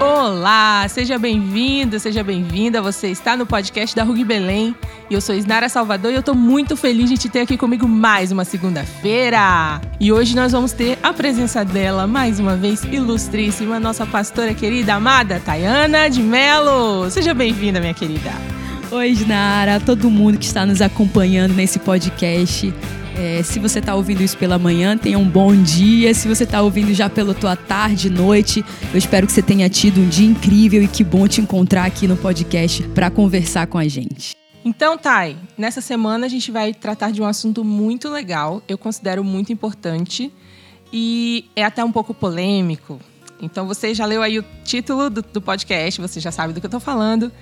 Olá, seja bem-vindo, seja bem-vinda. Você está no podcast da Rugby Belém e eu sou Isnara Salvador e eu estou muito feliz de te ter aqui comigo mais uma segunda-feira. E hoje nós vamos ter a presença dela, mais uma vez, ilustríssima, nossa pastora querida, amada Tayana de Melo. Seja bem-vinda, minha querida. Oi, Isnara, todo mundo que está nos acompanhando nesse podcast. É, se você está ouvindo isso pela manhã, tenha um bom dia. Se você está ouvindo já pela tua tarde, noite, eu espero que você tenha tido um dia incrível e que bom te encontrar aqui no podcast para conversar com a gente. Então, Thay, nessa semana a gente vai tratar de um assunto muito legal, eu considero muito importante e é até um pouco polêmico. Então, você já leu aí o título do, do podcast, você já sabe do que eu estou falando.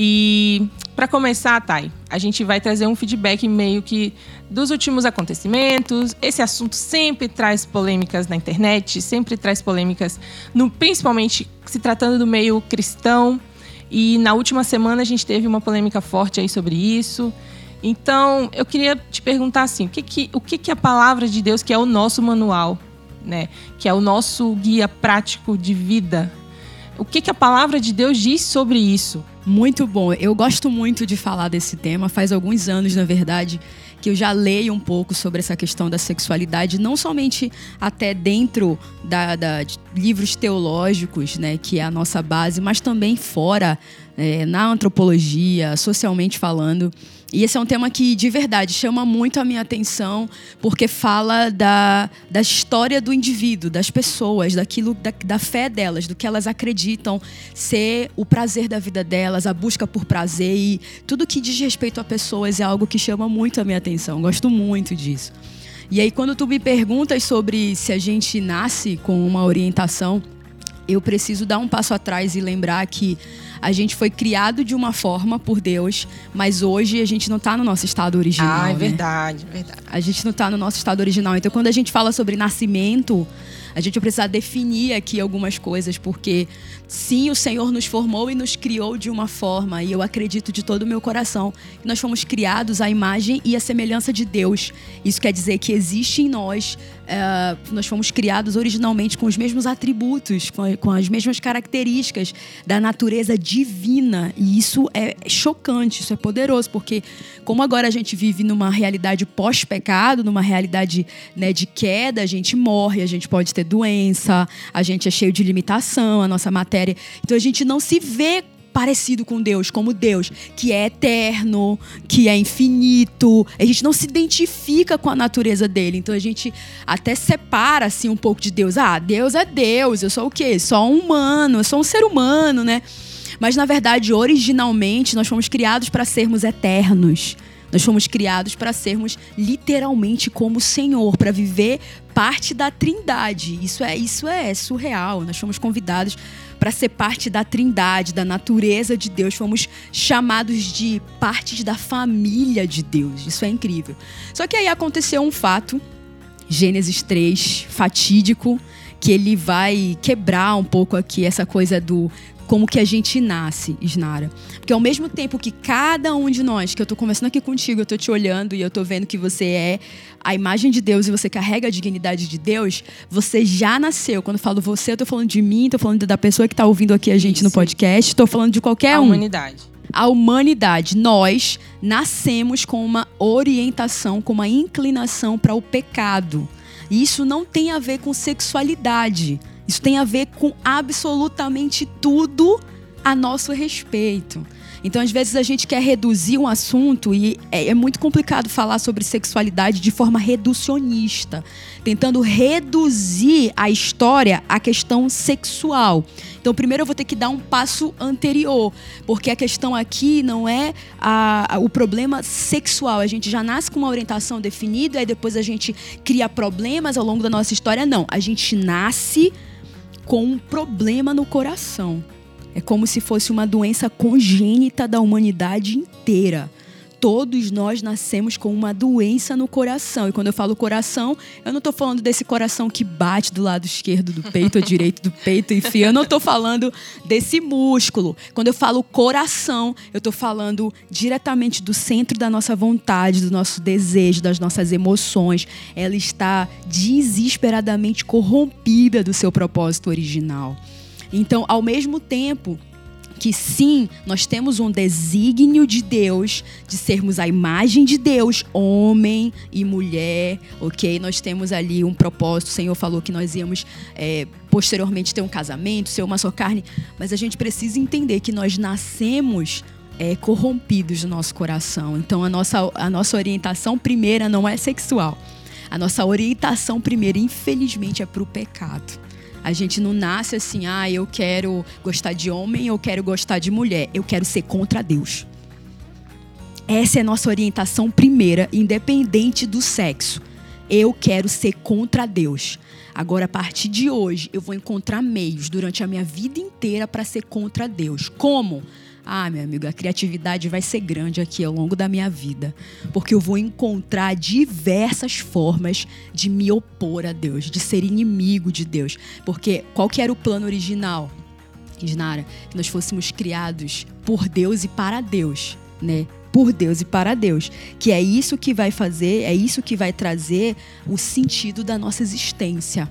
E para começar, Thay, a gente vai trazer um feedback meio que dos últimos acontecimentos. Esse assunto sempre traz polêmicas na internet, sempre traz polêmicas, no, principalmente se tratando do meio cristão. E na última semana a gente teve uma polêmica forte aí sobre isso. Então, eu queria te perguntar assim, o que, que, o que, que a palavra de Deus, que é o nosso manual, né, que é o nosso guia prático de vida, o que, que a palavra de Deus diz sobre isso? Muito bom. Eu gosto muito de falar desse tema. Faz alguns anos, na verdade, que eu já leio um pouco sobre essa questão da sexualidade, não somente até dentro da, da de livros teológicos, né, que é a nossa base, mas também fora, é, na antropologia, socialmente falando. E esse é um tema que, de verdade, chama muito a minha atenção, porque fala da, da história do indivíduo, das pessoas, daquilo, da, da fé delas, do que elas acreditam ser o prazer da vida delas, a busca por prazer e tudo que diz respeito a pessoas é algo que chama muito a minha atenção. Gosto muito disso. E aí, quando tu me perguntas sobre se a gente nasce com uma orientação, eu preciso dar um passo atrás e lembrar que a gente foi criado de uma forma por Deus, mas hoje a gente não está no nosso estado original. Ah, é né? verdade, verdade. A gente não está no nosso estado original. Então, quando a gente fala sobre nascimento, a gente precisa definir aqui algumas coisas, porque sim, o Senhor nos formou e nos criou de uma forma, e eu acredito de todo o meu coração que nós fomos criados à imagem e à semelhança de Deus. Isso quer dizer que existe em nós, uh, nós fomos criados originalmente com os mesmos atributos, com, com as mesmas características da natureza divina, e isso é chocante, isso é poderoso, porque como agora a gente vive numa realidade pós-pecado, numa realidade né, de queda, a gente morre, a gente pode ter doença, a gente é cheio de limitação, a nossa matéria. Então a gente não se vê parecido com Deus, como Deus, que é eterno, que é infinito. A gente não se identifica com a natureza dele. Então a gente até separa assim um pouco de Deus. Ah, Deus é Deus, eu sou o quê? Só um humano, eu sou um ser humano, né? Mas na verdade, originalmente, nós fomos criados para sermos eternos. Nós fomos criados para sermos literalmente como o Senhor, para viver parte da Trindade. Isso é, isso é surreal. Nós fomos convidados para ser parte da Trindade, da natureza de Deus. Fomos chamados de partes da família de Deus. Isso é incrível. Só que aí aconteceu um fato, Gênesis 3, fatídico, que ele vai quebrar um pouco aqui essa coisa do como que a gente nasce, Isnara. Porque ao mesmo tempo que cada um de nós, que eu estou conversando aqui contigo, eu estou te olhando e eu estou vendo que você é a imagem de Deus e você carrega a dignidade de Deus, você já nasceu. Quando eu falo você, eu estou falando de mim, estou falando da pessoa que está ouvindo aqui a gente Isso. no podcast, estou falando de qualquer a um. A humanidade. A humanidade, nós nascemos com uma orientação, com uma inclinação para o pecado. E isso não tem a ver com sexualidade. Isso tem a ver com absolutamente tudo a nosso respeito. Então, às vezes, a gente quer reduzir um assunto e é, é, muito complicado falar sobre sexualidade de forma reducionista, tentando reduzir a história à questão sexual. Então, primeiro eu vou ter que dar um passo anterior, porque a questão aqui não é a, a, o problema sexual. A gente já nasce com uma orientação definida, e depois a gente cria problemas ao longo da nossa história. Não, a gente nasce com um problema no coração. É como se fosse uma doença congênita da humanidade inteira. Todos nós nascemos com uma doença no coração. E quando eu falo coração, eu não estou falando desse coração que bate do lado esquerdo do peito ou direito do peito, enfim. Eu não estou falando desse músculo. Quando eu falo coração, eu estou falando diretamente do centro da nossa vontade, do nosso desejo, das nossas emoções. Ela está desesperadamente corrompida do seu propósito original. Então, ao mesmo tempo que sim, nós temos um desígnio de Deus de sermos a imagem de Deus, homem e mulher, ok? Nós temos ali um propósito. O Senhor falou que nós íamos é, posteriormente ter um casamento, ser uma só carne, mas a gente precisa entender que nós nascemos é, corrompidos do nosso coração. Então a nossa, a nossa orientação primeira não é sexual. A nossa orientação primeira, infelizmente, é para o pecado. A gente não nasce assim, ah, eu quero gostar de homem, eu quero gostar de mulher. Eu quero ser contra Deus. Essa é a nossa orientação primeira, independente do sexo. Eu quero ser contra Deus. Agora, a partir de hoje, eu vou encontrar meios durante a minha vida inteira para ser contra Deus. Como? Ah, meu amigo, a criatividade vai ser grande aqui ao longo da minha vida, porque eu vou encontrar diversas formas de me opor a Deus, de ser inimigo de Deus. Porque qual que era o plano original, Isnara? Que nós fôssemos criados por Deus e para Deus, né? por Deus e para Deus, que é isso que vai fazer, é isso que vai trazer o sentido da nossa existência.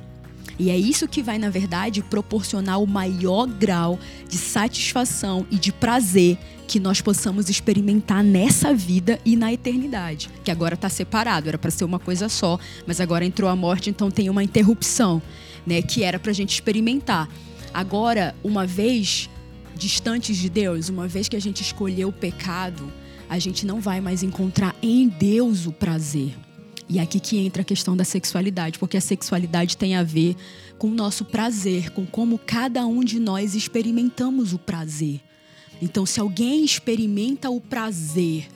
E é isso que vai, na verdade, proporcionar o maior grau de satisfação e de prazer que nós possamos experimentar nessa vida e na eternidade. Que agora está separado, era para ser uma coisa só, mas agora entrou a morte, então tem uma interrupção, né? Que era para a gente experimentar. Agora, uma vez distantes de Deus, uma vez que a gente escolheu o pecado, a gente não vai mais encontrar em Deus o prazer. E é aqui que entra a questão da sexualidade, porque a sexualidade tem a ver com o nosso prazer, com como cada um de nós experimentamos o prazer. Então, se alguém experimenta o prazer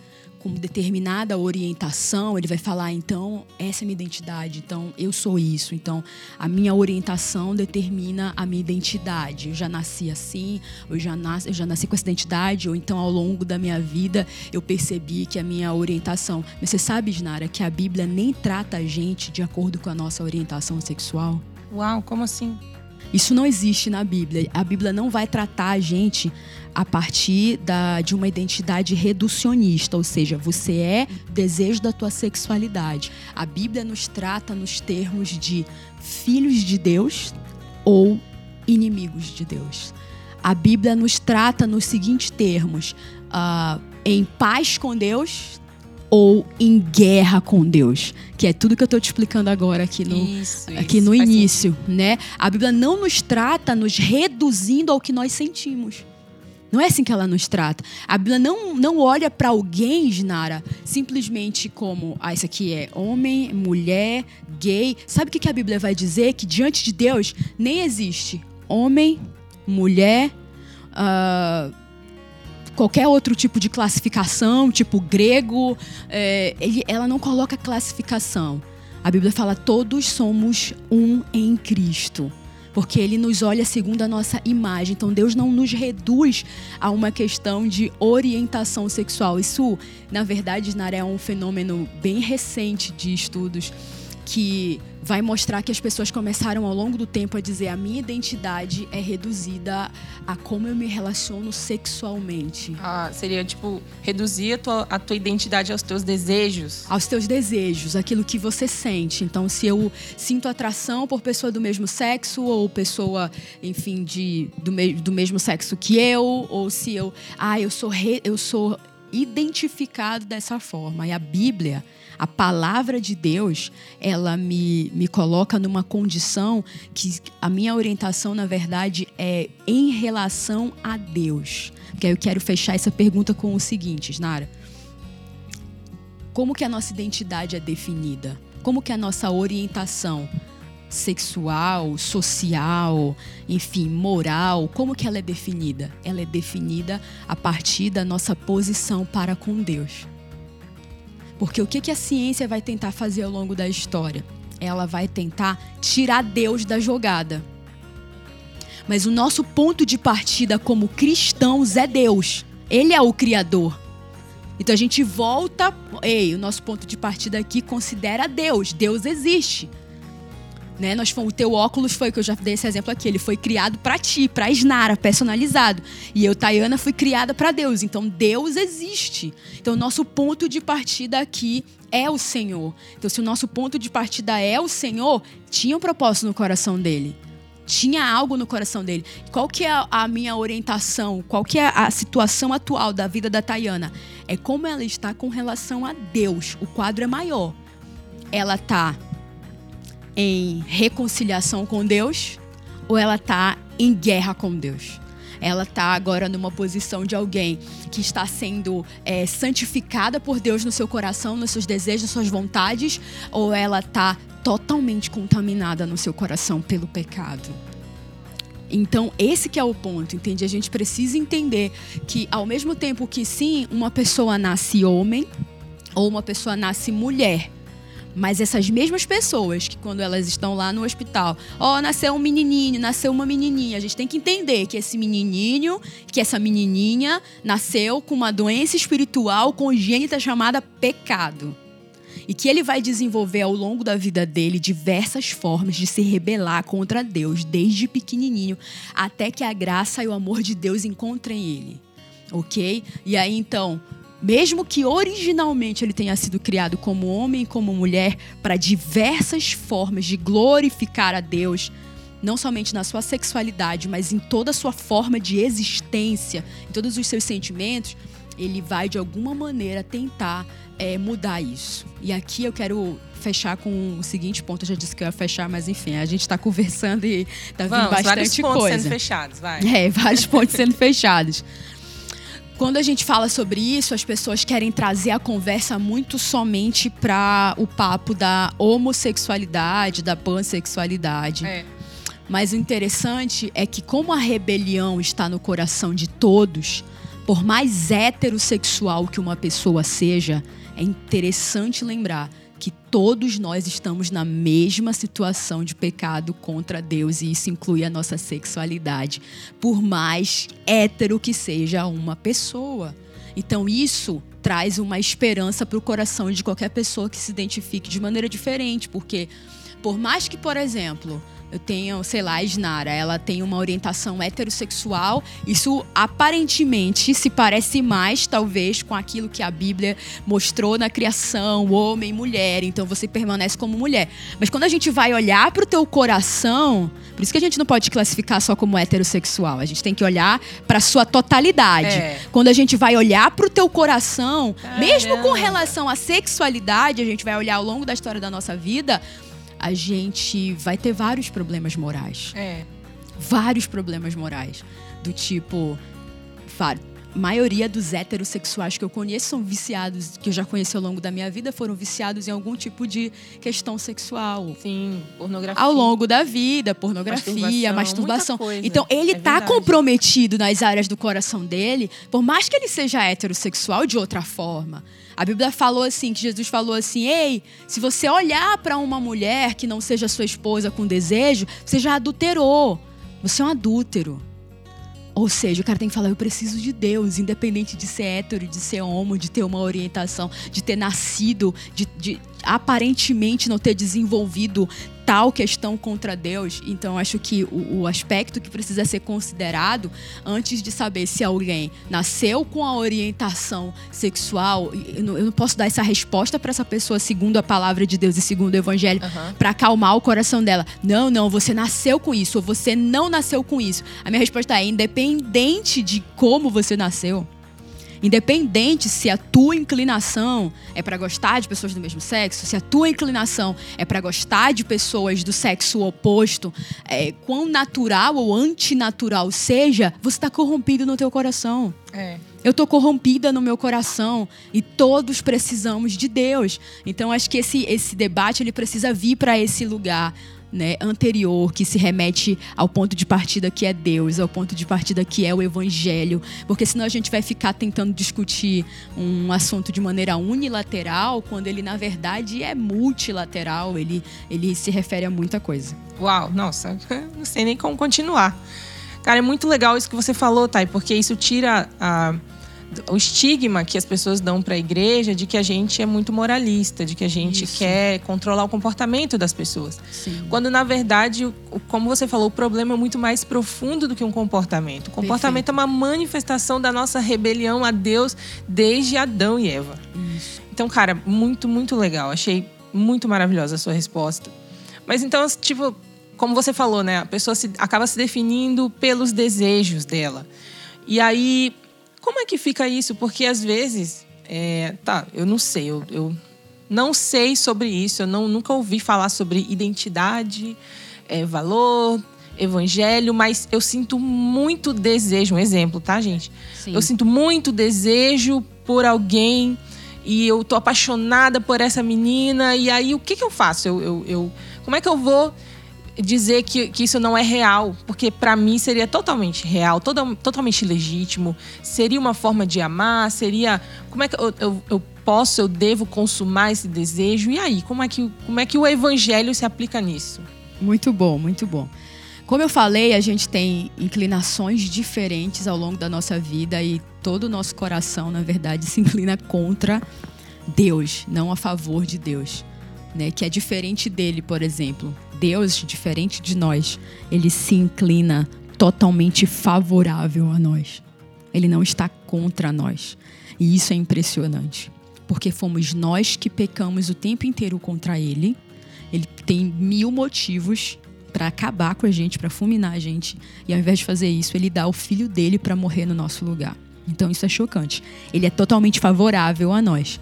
com determinada orientação, ele vai falar, então, essa é minha identidade, então eu sou isso. Então, a minha orientação determina a minha identidade. Eu já nasci assim, eu já nasci, eu já nasci com essa identidade, ou então ao longo da minha vida eu percebi que a minha orientação. Mas você sabe, Nara, que a Bíblia nem trata a gente de acordo com a nossa orientação sexual? Uau, como assim? Isso não existe na Bíblia. A Bíblia não vai tratar a gente a partir da, de uma identidade reducionista, ou seja, você é desejo da tua sexualidade. A Bíblia nos trata nos termos de filhos de Deus ou inimigos de Deus. A Bíblia nos trata nos seguintes termos: uh, em paz com Deus ou em guerra com Deus, que é tudo que eu estou te explicando agora aqui no, isso, aqui isso, no início, né? A Bíblia não nos trata nos reduzindo ao que nós sentimos. Não é assim que ela nos trata. A Bíblia não, não olha para alguém, Nara, simplesmente como, ah, isso aqui é homem, mulher, gay. Sabe o que a Bíblia vai dizer? Que diante de Deus nem existe homem, mulher, uh, qualquer outro tipo de classificação, tipo grego, é, ele, ela não coloca classificação. A Bíblia fala: todos somos um em Cristo. Porque ele nos olha segundo a nossa imagem. Então Deus não nos reduz a uma questão de orientação sexual. Isso, na verdade, Nara, é um fenômeno bem recente de estudos que vai mostrar que as pessoas começaram ao longo do tempo a dizer a minha identidade é reduzida a como eu me relaciono sexualmente. Ah, seria tipo reduzir a tua, a tua identidade aos teus desejos? Aos teus desejos, aquilo que você sente. Então, se eu sinto atração por pessoa do mesmo sexo ou pessoa, enfim, de do, me, do mesmo sexo que eu, ou se eu, ah, eu sou re, eu sou identificado dessa forma. E a Bíblia a palavra de Deus, ela me, me coloca numa condição que a minha orientação, na verdade, é em relação a Deus. Porque eu quero fechar essa pergunta com o seguinte, Nara. Como que a nossa identidade é definida? Como que a nossa orientação sexual, social, enfim, moral, como que ela é definida? Ela é definida a partir da nossa posição para com Deus. Porque o que, que a ciência vai tentar fazer ao longo da história? Ela vai tentar tirar Deus da jogada. Mas o nosso ponto de partida como cristãos é Deus. Ele é o Criador. Então a gente volta. Ei, o nosso ponto de partida aqui considera Deus. Deus existe. Né? Nós o teu óculos foi, que eu já dei esse exemplo aqui, ele foi criado para ti, para Isnara, personalizado. E eu, Tayana, fui criada para Deus. Então Deus existe. Então nosso ponto de partida aqui é o Senhor. Então se o nosso ponto de partida é o Senhor, tinha um propósito no coração dele tinha algo no coração dele. Qual que é a minha orientação? Qual que é a situação atual da vida da Tayana? É como ela está com relação a Deus. O quadro é maior. Ela está em reconciliação com Deus ou ela está em guerra com Deus? ela está agora numa posição de alguém que está sendo é, santificada por Deus no seu coração, nos seus desejos, nas suas vontades, ou ela está totalmente contaminada no seu coração pelo pecado. Então, esse que é o ponto, entende? A gente precisa entender que ao mesmo tempo que sim, uma pessoa nasce homem ou uma pessoa nasce mulher, mas essas mesmas pessoas que quando elas estão lá no hospital, ó, oh, nasceu um menininho, nasceu uma menininha, a gente tem que entender que esse menininho, que essa menininha nasceu com uma doença espiritual congênita chamada pecado. E que ele vai desenvolver ao longo da vida dele diversas formas de se rebelar contra Deus, desde pequenininho, até que a graça e o amor de Deus encontrem ele. OK? E aí então, mesmo que originalmente ele tenha sido criado como homem e como mulher para diversas formas de glorificar a Deus, não somente na sua sexualidade, mas em toda a sua forma de existência, em todos os seus sentimentos, ele vai de alguma maneira tentar é, mudar isso. E aqui eu quero fechar com o seguinte ponto. Eu já disse que eu ia fechar, mas enfim, a gente está conversando e tá vindo bastante vários pontos coisa. sendo fechados, vai. É, vários pontos sendo fechados. Quando a gente fala sobre isso, as pessoas querem trazer a conversa muito somente para o papo da homossexualidade, da pansexualidade. É. Mas o interessante é que, como a rebelião está no coração de todos, por mais heterossexual que uma pessoa seja, é interessante lembrar que todos nós estamos na mesma situação de pecado contra Deus e isso inclui a nossa sexualidade, por mais hétero que seja uma pessoa. Então isso traz uma esperança para o coração de qualquer pessoa que se identifique de maneira diferente, porque por mais que, por exemplo, eu tenho, sei lá, a Isnara, ela tem uma orientação heterossexual. Isso aparentemente se parece mais, talvez, com aquilo que a Bíblia mostrou na criação, homem e mulher. Então você permanece como mulher. Mas quando a gente vai olhar para o teu coração, por isso que a gente não pode classificar só como heterossexual. A gente tem que olhar para sua totalidade. É. Quando a gente vai olhar para o teu coração, Caramba. mesmo com relação à sexualidade, a gente vai olhar ao longo da história da nossa vida a gente vai ter vários problemas morais. É. Vários problemas morais. Do tipo. Maioria dos heterossexuais que eu conheço são viciados, que eu já conheci ao longo da minha vida, foram viciados em algum tipo de questão sexual. Sim, pornografia. Ao longo da vida, pornografia, masturbação. masturbação. Então, ele é tá verdade. comprometido nas áreas do coração dele, por mais que ele seja heterossexual de outra forma. A Bíblia falou assim, que Jesus falou assim: "Ei, se você olhar para uma mulher que não seja sua esposa com desejo, você já adulterou. Você é um adúltero." Ou seja, o cara tem que falar: eu preciso de Deus, independente de ser hétero, de ser homo, de ter uma orientação, de ter nascido, de, de aparentemente não ter desenvolvido tal questão contra Deus. Então, acho que o, o, aspecto que precisa ser considerado antes de saber se alguém nasceu com a orientação sexual, eu não, eu não posso dar essa resposta para essa pessoa segundo a palavra de Deus e segundo o Evangelho, uhum. para acalmar o coração dela. Não, não, você nasceu com isso ou você não nasceu com isso. A minha resposta é: independente de como você nasceu. Independente se a tua inclinação é para gostar de pessoas do mesmo sexo, se a tua inclinação é para gostar de pessoas do sexo oposto, é, quão natural ou antinatural seja, você está corrompido no teu coração. É. Eu estou corrompida no meu coração e todos precisamos de Deus. Então acho que esse, esse debate ele precisa vir para esse lugar né, anterior que se remete ao ponto de partida que é Deus, ao ponto de partida que é o Evangelho, porque senão a gente vai ficar tentando discutir um assunto de maneira unilateral, quando ele na verdade é multilateral, ele, ele se refere a muita coisa. Uau, nossa, não sei nem como continuar. Cara, é muito legal isso que você falou, Thay, porque isso tira a o estigma que as pessoas dão para a igreja de que a gente é muito moralista, de que a gente Isso. quer controlar o comportamento das pessoas. Sim. Quando na verdade, como você falou, o problema é muito mais profundo do que um comportamento. O comportamento Perfeito. é uma manifestação da nossa rebelião a Deus desde Adão e Eva. Isso. Então, cara, muito, muito legal. Achei muito maravilhosa a sua resposta. Mas então, tipo, como você falou, né? A pessoa se, acaba se definindo pelos desejos dela. E aí, como é que fica isso? Porque às vezes, é, tá, eu não sei, eu, eu não sei sobre isso, eu não, nunca ouvi falar sobre identidade, é, valor, evangelho, mas eu sinto muito desejo, um exemplo, tá, gente? Sim. Eu sinto muito desejo por alguém e eu tô apaixonada por essa menina, e aí o que, que eu faço? Eu, eu, eu como é que eu vou dizer que, que isso não é real? Porque para mim seria totalmente real, toda, totalmente legítimo, seria uma forma de amar, seria. Como é que eu, eu, eu posso, eu devo consumar esse desejo? E aí, como é que, como é que o evangelho se aplica nisso? Muito bom, muito bom. Como eu falei, a gente tem inclinações diferentes ao longo da nossa vida e todo o nosso coração, na verdade, se inclina contra Deus, não a favor de Deus. Né? Que é diferente dele, por exemplo. Deus, diferente de nós, ele se inclina totalmente favorável a nós. Ele não está contra nós. E isso é impressionante. Porque fomos nós que pecamos o tempo inteiro contra ele. Ele tem mil motivos para acabar com a gente, para fulminar a gente. E ao invés de fazer isso, ele dá o filho dele para morrer no nosso lugar. Então isso é chocante. Ele é totalmente favorável a nós.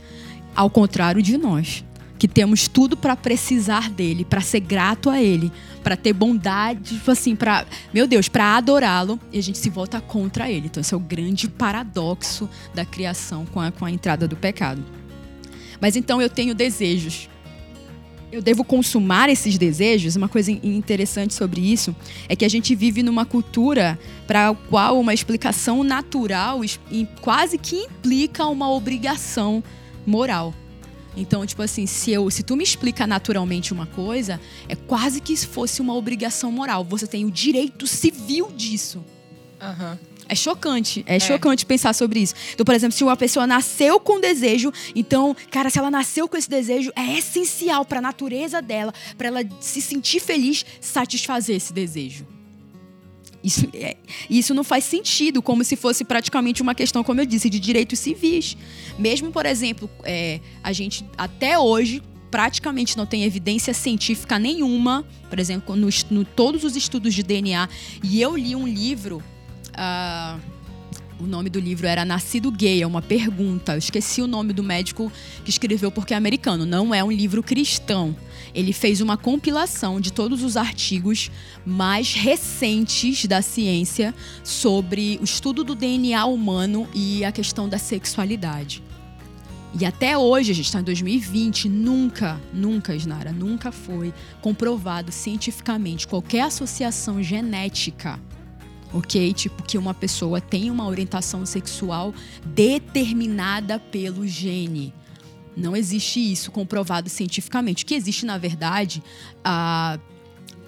Ao contrário de nós, que temos tudo para precisar dele, para ser grato a ele, para ter bondade, tipo assim, para, meu Deus, para adorá-lo, e a gente se volta contra ele. Então esse é o grande paradoxo da criação com a, com a entrada do pecado. Mas então eu tenho desejos eu devo consumar esses desejos, uma coisa interessante sobre isso é que a gente vive numa cultura para a qual uma explicação natural quase que implica uma obrigação moral. Então, tipo assim, se, eu, se tu me explica naturalmente uma coisa, é quase que se fosse uma obrigação moral. Você tem o direito civil disso. Uhum. É chocante. É, é, chocante pensar sobre isso. Então, por exemplo, se uma pessoa nasceu com desejo, então, cara, se ela nasceu com esse desejo, é essencial para a natureza dela, para ela se sentir feliz, satisfazer esse desejo. Isso, é, isso não faz sentido, como se fosse praticamente uma questão, como eu disse, de direitos civis. Mesmo, por exemplo, é, a gente até hoje praticamente não tem evidência científica nenhuma, por exemplo, no, no todos os estudos de DNA. E eu li um livro Uh, o nome do livro era Nascido Gay, é uma pergunta. Eu esqueci o nome do médico que escreveu porque é americano. Não é um livro cristão. Ele fez uma compilação de todos os artigos mais recentes da ciência sobre o estudo do DNA humano e a questão da sexualidade. E até hoje, a gente está em 2020, nunca, nunca, Isnara, nunca foi comprovado cientificamente qualquer associação genética ok? Tipo, que uma pessoa tem uma orientação sexual determinada pelo gene. Não existe isso comprovado cientificamente. O que existe, na verdade, a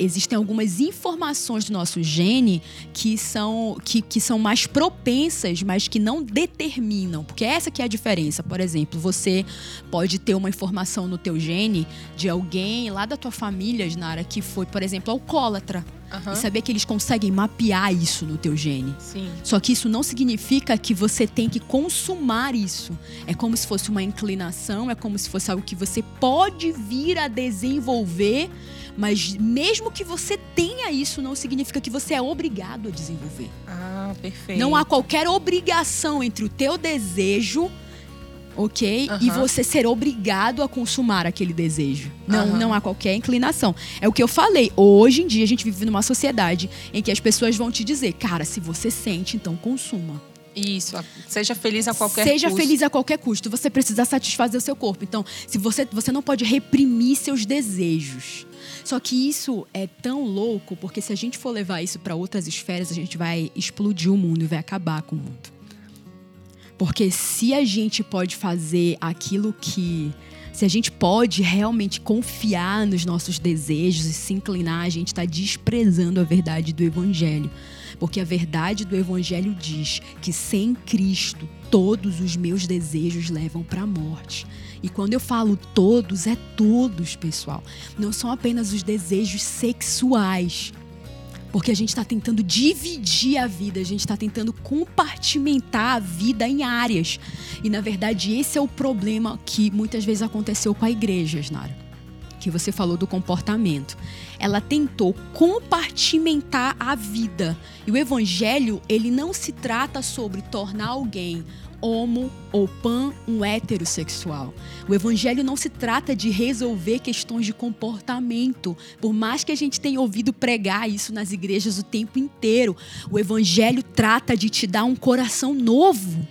existem algumas informações do nosso gene que são, que, que são mais propensas, mas que não determinam. Porque essa que é a diferença. Por exemplo, você pode ter uma informação no teu gene de alguém lá da tua família, Nara, que foi, por exemplo, alcoólatra. Uhum. E saber que eles conseguem mapear isso no teu gene. Sim. Só que isso não significa que você tem que consumar isso. É como se fosse uma inclinação, é como se fosse algo que você pode vir a desenvolver mas mesmo que você tenha isso, não significa que você é obrigado a desenvolver. Ah, perfeito. Não há qualquer obrigação entre o teu desejo ok? Uhum. E você ser obrigado a consumar aquele desejo. Não, uhum. não há qualquer inclinação. É o que eu falei. Hoje em dia a gente vive numa sociedade em que as pessoas vão te dizer, cara, se você sente, então consuma. Isso, seja feliz a qualquer seja custo. Seja feliz a qualquer custo. Você precisa satisfazer o seu corpo. Então, se você, você não pode reprimir seus desejos. Só que isso é tão louco, porque se a gente for levar isso para outras esferas, a gente vai explodir o mundo e vai acabar com o mundo. Porque se a gente pode fazer aquilo que. Se a gente pode realmente confiar nos nossos desejos e se inclinar, a gente está desprezando a verdade do Evangelho. Porque a verdade do Evangelho diz que sem Cristo todos os meus desejos levam para a morte. E quando eu falo todos, é todos, pessoal. Não são apenas os desejos sexuais. Porque a gente está tentando dividir a vida, a gente está tentando compartimentar a vida em áreas. E na verdade, esse é o problema que muitas vezes aconteceu com a igreja, Nara. Que você falou do comportamento. Ela tentou compartimentar a vida. E o evangelho, ele não se trata sobre tornar alguém homo ou pan um heterossexual. O evangelho não se trata de resolver questões de comportamento, por mais que a gente tenha ouvido pregar isso nas igrejas o tempo inteiro. O evangelho trata de te dar um coração novo.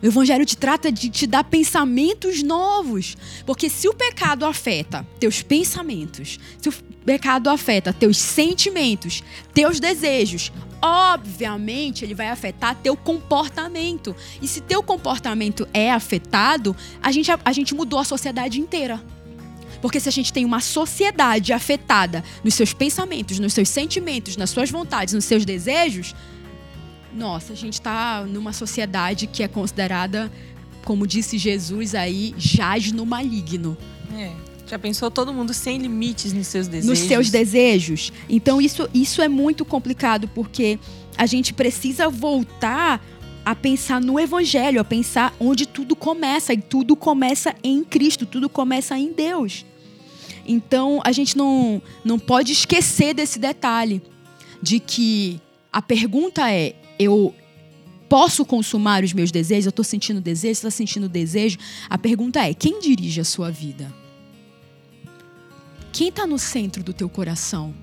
O evangelho te trata de te dar pensamentos novos. Porque se o pecado afeta teus pensamentos, se o pecado afeta teus sentimentos, teus desejos, obviamente ele vai afetar teu comportamento. E se teu comportamento é afetado, a gente, a, gente mudou a sociedade inteira. Porque se a gente tem uma sociedade afetada nos seus pensamentos, nos seus sentimentos, nas suas vontades, nos seus desejos, nossa, a gente está numa sociedade que é considerada, como disse Jesus aí, jaz no maligno. É. Já pensou todo mundo sem limites nos seus desejos? Nos seus desejos. Então isso, isso é muito complicado porque a gente precisa voltar a pensar no evangelho, a pensar onde tudo começa e tudo começa em Cristo, tudo começa em Deus. Então a gente não não pode esquecer desse detalhe de que a pergunta é eu posso consumar os meus desejos? Eu estou sentindo desejo? Você está sentindo desejo? A pergunta é: quem dirige a sua vida? Quem está no centro do teu coração?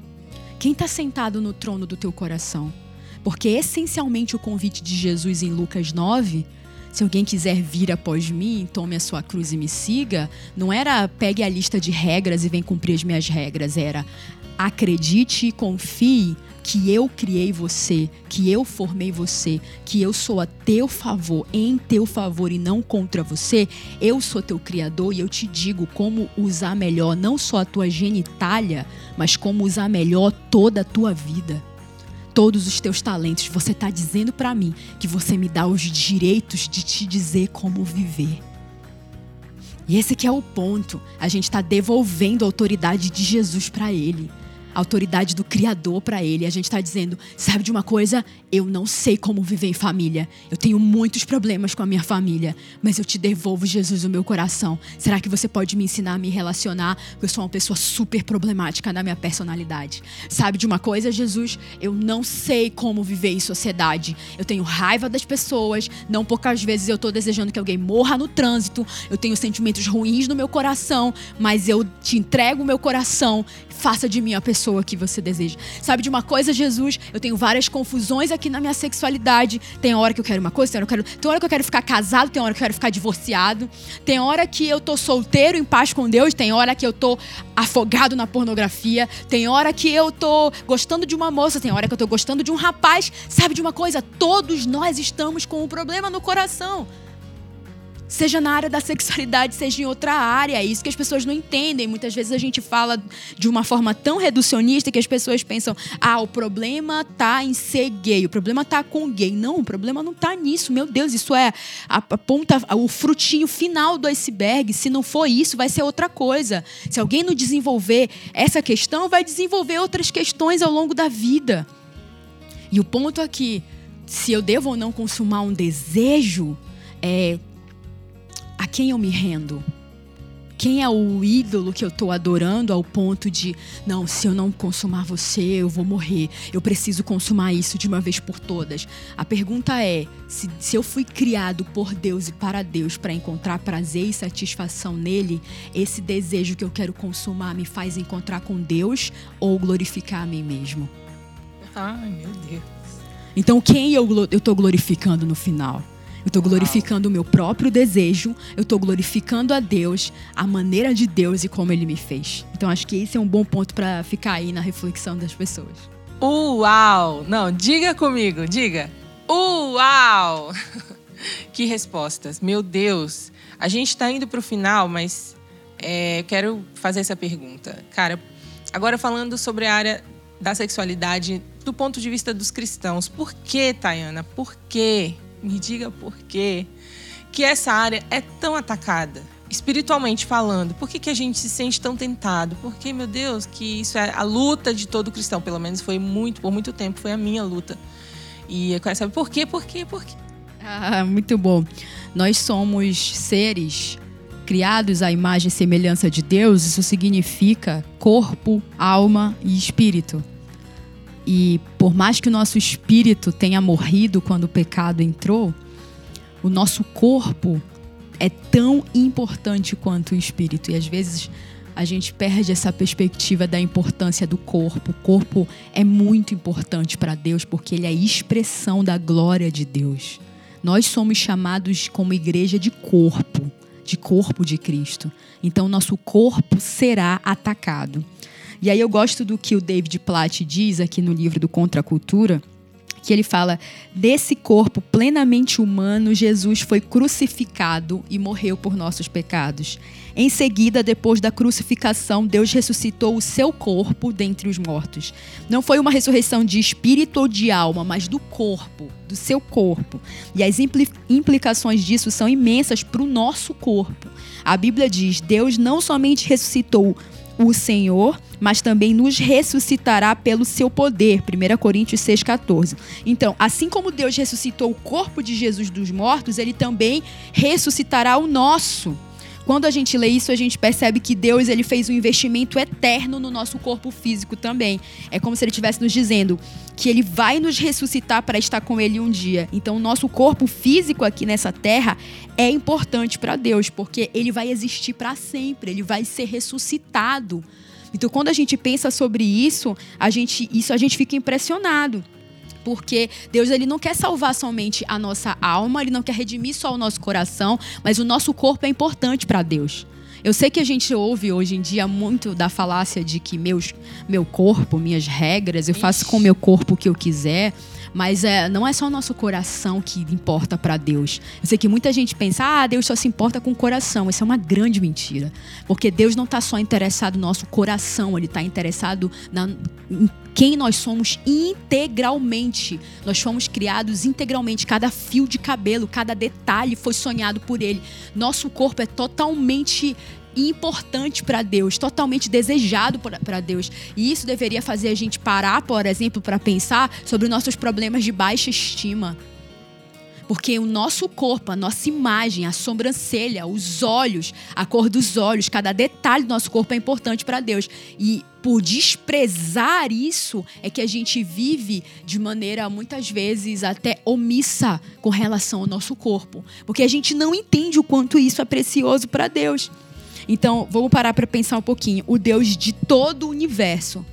Quem está sentado no trono do teu coração? Porque essencialmente o convite de Jesus em Lucas 9 se alguém quiser vir após mim, tome a sua cruz e me siga, não era pegue a lista de regras e vem cumprir as minhas regras, era acredite e confie que eu criei você, que eu formei você, que eu sou a teu favor, em teu favor e não contra você, eu sou teu criador e eu te digo como usar melhor não só a tua genitália, mas como usar melhor toda a tua vida. Todos os teus talentos, você está dizendo para mim que você me dá os direitos de te dizer como viver. E esse que é o ponto. A gente está devolvendo a autoridade de Jesus para ele a autoridade do Criador para ele. A gente está dizendo: sabe de uma coisa? Eu não sei como viver em família. Eu tenho muitos problemas com a minha família, mas eu te devolvo, Jesus, o meu coração. Será que você pode me ensinar a me relacionar? Eu sou uma pessoa super problemática na minha personalidade. Sabe de uma coisa, Jesus? Eu não sei como viver em sociedade. Eu tenho raiva das pessoas. Não poucas vezes eu estou desejando que alguém morra no trânsito. Eu tenho sentimentos ruins no meu coração, mas eu te entrego o meu coração. Faça de mim a pessoa pessoa que você deseja. Sabe de uma coisa, Jesus? Eu tenho várias confusões aqui na minha sexualidade. Tem hora que eu quero uma coisa, tem hora que eu quero, tem hora que eu quero ficar casado, tem hora que eu quero ficar divorciado. Tem hora que eu tô solteiro em paz com Deus, tem hora que eu tô afogado na pornografia, tem hora que eu tô gostando de uma moça, tem hora que eu tô gostando de um rapaz. Sabe de uma coisa? Todos nós estamos com um problema no coração. Seja na área da sexualidade, seja em outra área. É isso que as pessoas não entendem. Muitas vezes a gente fala de uma forma tão reducionista que as pessoas pensam: ah, o problema tá em ser gay, o problema tá com gay. Não, o problema não tá nisso. Meu Deus, isso é a ponta, o frutinho final do iceberg. Se não for isso, vai ser outra coisa. Se alguém não desenvolver essa questão, vai desenvolver outras questões ao longo da vida. E o ponto aqui, se eu devo ou não consumar um desejo, é a quem eu me rendo? Quem é o ídolo que eu estou adorando ao ponto de, não, se eu não consumar você, eu vou morrer. Eu preciso consumar isso de uma vez por todas. A pergunta é: se, se eu fui criado por Deus e para Deus para encontrar prazer e satisfação nele, esse desejo que eu quero consumar me faz encontrar com Deus ou glorificar a mim mesmo? Ai, meu Deus. Então, quem eu estou glorificando no final? Eu estou glorificando o meu próprio desejo, eu estou glorificando a Deus, a maneira de Deus e como Ele me fez. Então acho que esse é um bom ponto para ficar aí na reflexão das pessoas. Uau! Não, diga comigo, diga. Uau! que respostas, meu Deus. A gente está indo para o final, mas é, quero fazer essa pergunta. Cara, agora falando sobre a área da sexualidade do ponto de vista dos cristãos. Por que, Tayana? Por que me diga por quê que essa área é tão atacada, espiritualmente falando. Por que, que a gente se sente tão tentado? Porque, meu Deus, que isso é a luta de todo cristão, pelo menos foi muito, por muito tempo, foi a minha luta. E saber por quê, por quê, por quê. Ah, muito bom. Nós somos seres criados à imagem e semelhança de Deus, isso significa corpo, alma e espírito. E por mais que o nosso espírito tenha morrido quando o pecado entrou, o nosso corpo é tão importante quanto o espírito. E às vezes a gente perde essa perspectiva da importância do corpo. O corpo é muito importante para Deus porque ele é a expressão da glória de Deus. Nós somos chamados como igreja de corpo, de corpo de Cristo. Então nosso corpo será atacado. E aí eu gosto do que o David Platt diz aqui no livro do Contra a Cultura, que ele fala: desse corpo plenamente humano, Jesus foi crucificado e morreu por nossos pecados. Em seguida, depois da crucificação, Deus ressuscitou o seu corpo dentre os mortos. Não foi uma ressurreição de espírito ou de alma, mas do corpo, do seu corpo. E as implicações disso são imensas para o nosso corpo. A Bíblia diz: Deus não somente ressuscitou o Senhor, mas também nos ressuscitará pelo seu poder. 1 Coríntios 6,14. Então, assim como Deus ressuscitou o corpo de Jesus dos mortos, ele também ressuscitará o nosso. Quando a gente lê isso, a gente percebe que Deus ele fez um investimento eterno no nosso corpo físico também. É como se ele estivesse nos dizendo que ele vai nos ressuscitar para estar com ele um dia. Então, o nosso corpo físico aqui nessa terra é importante para Deus, porque ele vai existir para sempre, ele vai ser ressuscitado. Então, quando a gente pensa sobre isso, a gente, isso a gente fica impressionado porque Deus ele não quer salvar somente a nossa alma, ele não quer redimir só o nosso coração, mas o nosso corpo é importante para Deus. Eu sei que a gente ouve hoje em dia muito da falácia de que meus, meu corpo, minhas regras, eu faço com o meu corpo o que eu quiser. Mas é, não é só o nosso coração que importa para Deus. Eu sei que muita gente pensa, ah, Deus só se importa com o coração. Isso é uma grande mentira. Porque Deus não está só interessado no nosso coração, Ele está interessado na, em quem nós somos integralmente. Nós fomos criados integralmente. Cada fio de cabelo, cada detalhe foi sonhado por Ele. Nosso corpo é totalmente importante para Deus, totalmente desejado para Deus. E isso deveria fazer a gente parar, por exemplo, para pensar sobre nossos problemas de baixa estima. Porque o nosso corpo, a nossa imagem, a sobrancelha, os olhos, a cor dos olhos, cada detalhe do nosso corpo é importante para Deus. E por desprezar isso é que a gente vive de maneira muitas vezes até omissa com relação ao nosso corpo, porque a gente não entende o quanto isso é precioso para Deus. Então, vamos parar para pensar um pouquinho. O Deus de todo o universo,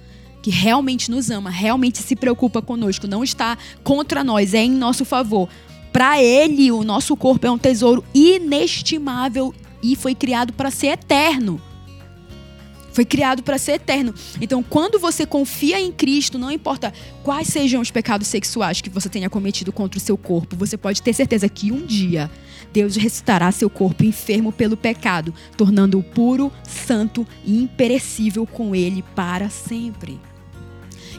que realmente nos ama, realmente se preocupa conosco, não está contra nós, é em nosso favor. Para Ele, o nosso corpo é um tesouro inestimável e foi criado para ser eterno. Foi criado para ser eterno. Então, quando você confia em Cristo, não importa quais sejam os pecados sexuais que você tenha cometido contra o seu corpo, você pode ter certeza que um dia Deus ressuscitará seu corpo enfermo pelo pecado, tornando-o puro, santo e imperecível com ele para sempre.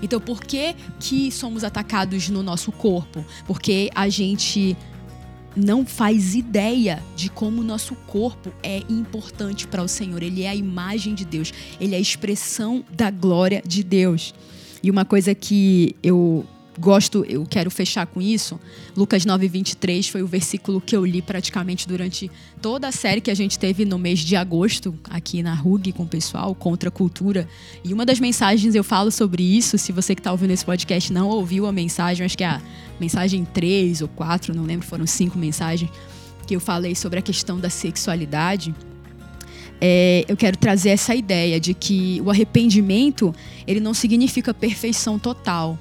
Então, por que, que somos atacados no nosso corpo? Porque a gente não faz ideia de como o nosso corpo é importante para o Senhor. Ele é a imagem de Deus, ele é a expressão da glória de Deus. E uma coisa que eu gosto, eu quero fechar com isso. Lucas 9, 23 foi o versículo que eu li praticamente durante toda a série que a gente teve no mês de agosto, aqui na RUG com o pessoal, contra a cultura. E uma das mensagens eu falo sobre isso. Se você que está ouvindo esse podcast não ouviu a mensagem, acho que é a mensagem 3 ou 4, não lembro, foram cinco mensagens, que eu falei sobre a questão da sexualidade. É, eu quero trazer essa ideia de que o arrependimento ele não significa perfeição total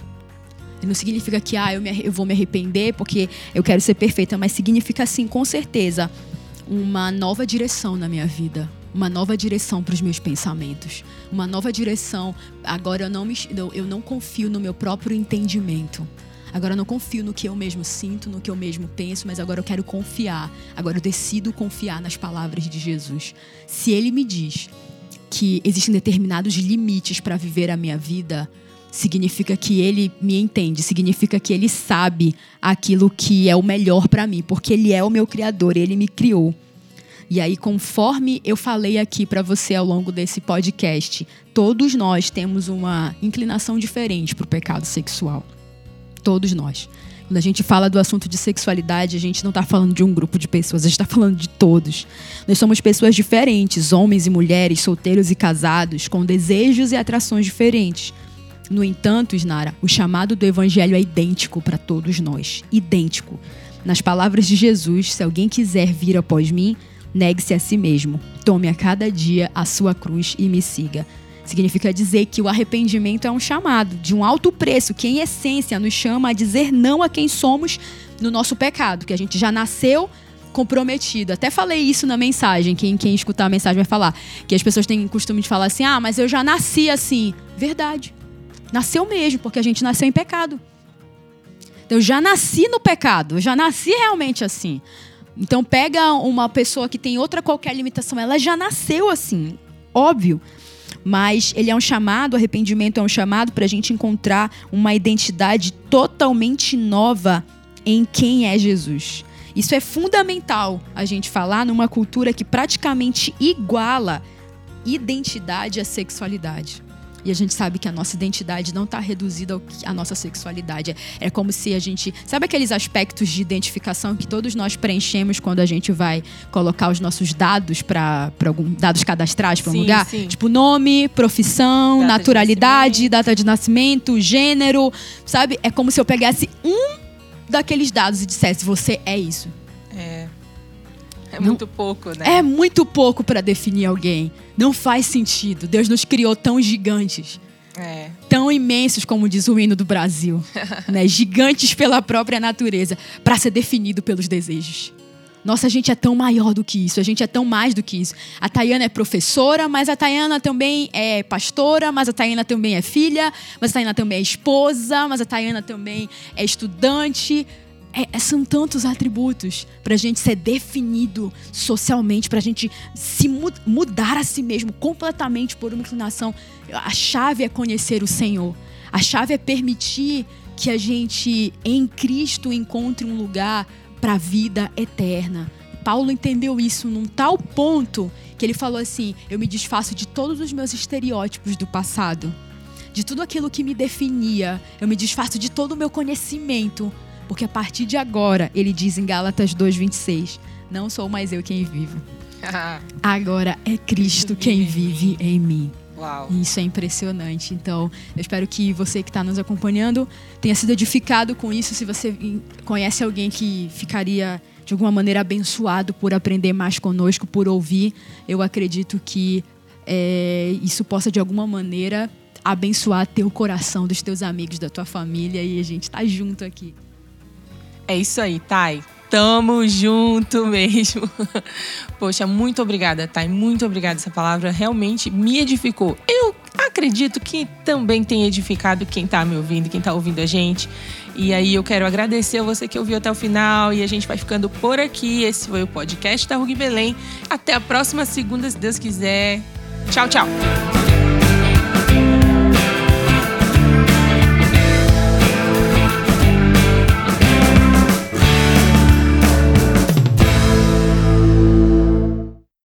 não significa que ah, eu, me, eu vou me arrepender porque eu quero ser perfeita, mas significa sim, com certeza, uma nova direção na minha vida, uma nova direção para os meus pensamentos, uma nova direção. Agora eu não me, eu não confio no meu próprio entendimento. Agora eu não confio no que eu mesmo sinto, no que eu mesmo penso, mas agora eu quero confiar. Agora eu decido confiar nas palavras de Jesus. Se ele me diz que existem determinados limites para viver a minha vida, significa que ele me entende, significa que ele sabe aquilo que é o melhor para mim, porque ele é o meu criador, ele me criou. E aí, conforme eu falei aqui para você ao longo desse podcast, todos nós temos uma inclinação diferente para o pecado sexual. Todos nós. Quando a gente fala do assunto de sexualidade, a gente não está falando de um grupo de pessoas, a gente está falando de todos. Nós somos pessoas diferentes, homens e mulheres, solteiros e casados, com desejos e atrações diferentes. No entanto, Isnara, o chamado do evangelho é idêntico para todos nós. Idêntico. Nas palavras de Jesus, se alguém quiser vir após mim, negue-se a si mesmo. Tome a cada dia a sua cruz e me siga. Significa dizer que o arrependimento é um chamado de um alto preço, que em essência nos chama a dizer não a quem somos no nosso pecado, que a gente já nasceu comprometido. Até falei isso na mensagem, quem, quem escutar a mensagem vai falar. Que as pessoas têm costume de falar assim: ah, mas eu já nasci assim. Verdade. Nasceu mesmo, porque a gente nasceu em pecado. Então, eu já nasci no pecado, eu já nasci realmente assim. Então, pega uma pessoa que tem outra qualquer limitação, ela já nasceu assim. Óbvio. Mas ele é um chamado, arrependimento é um chamado para a gente encontrar uma identidade totalmente nova em quem é Jesus. Isso é fundamental a gente falar numa cultura que praticamente iguala identidade à sexualidade. E a gente sabe que a nossa identidade não está reduzida à nossa sexualidade. É como se a gente. Sabe aqueles aspectos de identificação que todos nós preenchemos quando a gente vai colocar os nossos dados para algum. dados cadastrais para um lugar? Sim. Tipo nome, profissão, data naturalidade, de data de nascimento, gênero. Sabe? É como se eu pegasse um daqueles dados e dissesse: você é isso. É. É muito não, pouco, né? É muito pouco para definir alguém. Não faz sentido. Deus nos criou tão gigantes. É. Tão imensos, como diz o hino do Brasil. né? Gigantes pela própria natureza, para ser definido pelos desejos. Nossa, a gente é tão maior do que isso, a gente é tão mais do que isso. A Tayana é professora, mas a Tayana também é pastora, mas a Tayana também é filha, mas a Tayana também é esposa, mas a Tayana também é estudante, é, é, são tantos atributos para a gente ser definido socialmente, para a gente se mu mudar a si mesmo completamente por uma inclinação. A chave é conhecer o Senhor. A chave é permitir que a gente, em Cristo, encontre um lugar para a vida eterna. Paulo entendeu isso num tal ponto que ele falou assim: Eu me desfaço de todos os meus estereótipos do passado, de tudo aquilo que me definia, eu me desfaço de todo o meu conhecimento porque a partir de agora, ele diz em Gálatas 2:26, não sou mais eu quem vivo. agora é Cristo quem vive em mim. Uau. Isso é impressionante. Então, eu espero que você que está nos acompanhando tenha sido edificado com isso. Se você conhece alguém que ficaria de alguma maneira abençoado por aprender mais conosco, por ouvir, eu acredito que é, isso possa de alguma maneira abençoar teu coração, dos teus amigos, da tua família e a gente está junto aqui. É isso aí, Thay. Tamo junto mesmo. Poxa, muito obrigada, Thay. Muito obrigada. Essa palavra realmente me edificou. Eu acredito que também tem edificado quem tá me ouvindo, quem tá ouvindo a gente. E aí eu quero agradecer a você que ouviu até o final. E a gente vai ficando por aqui. Esse foi o podcast da Rugby Belém. Até a próxima segunda, se Deus quiser. Tchau, tchau.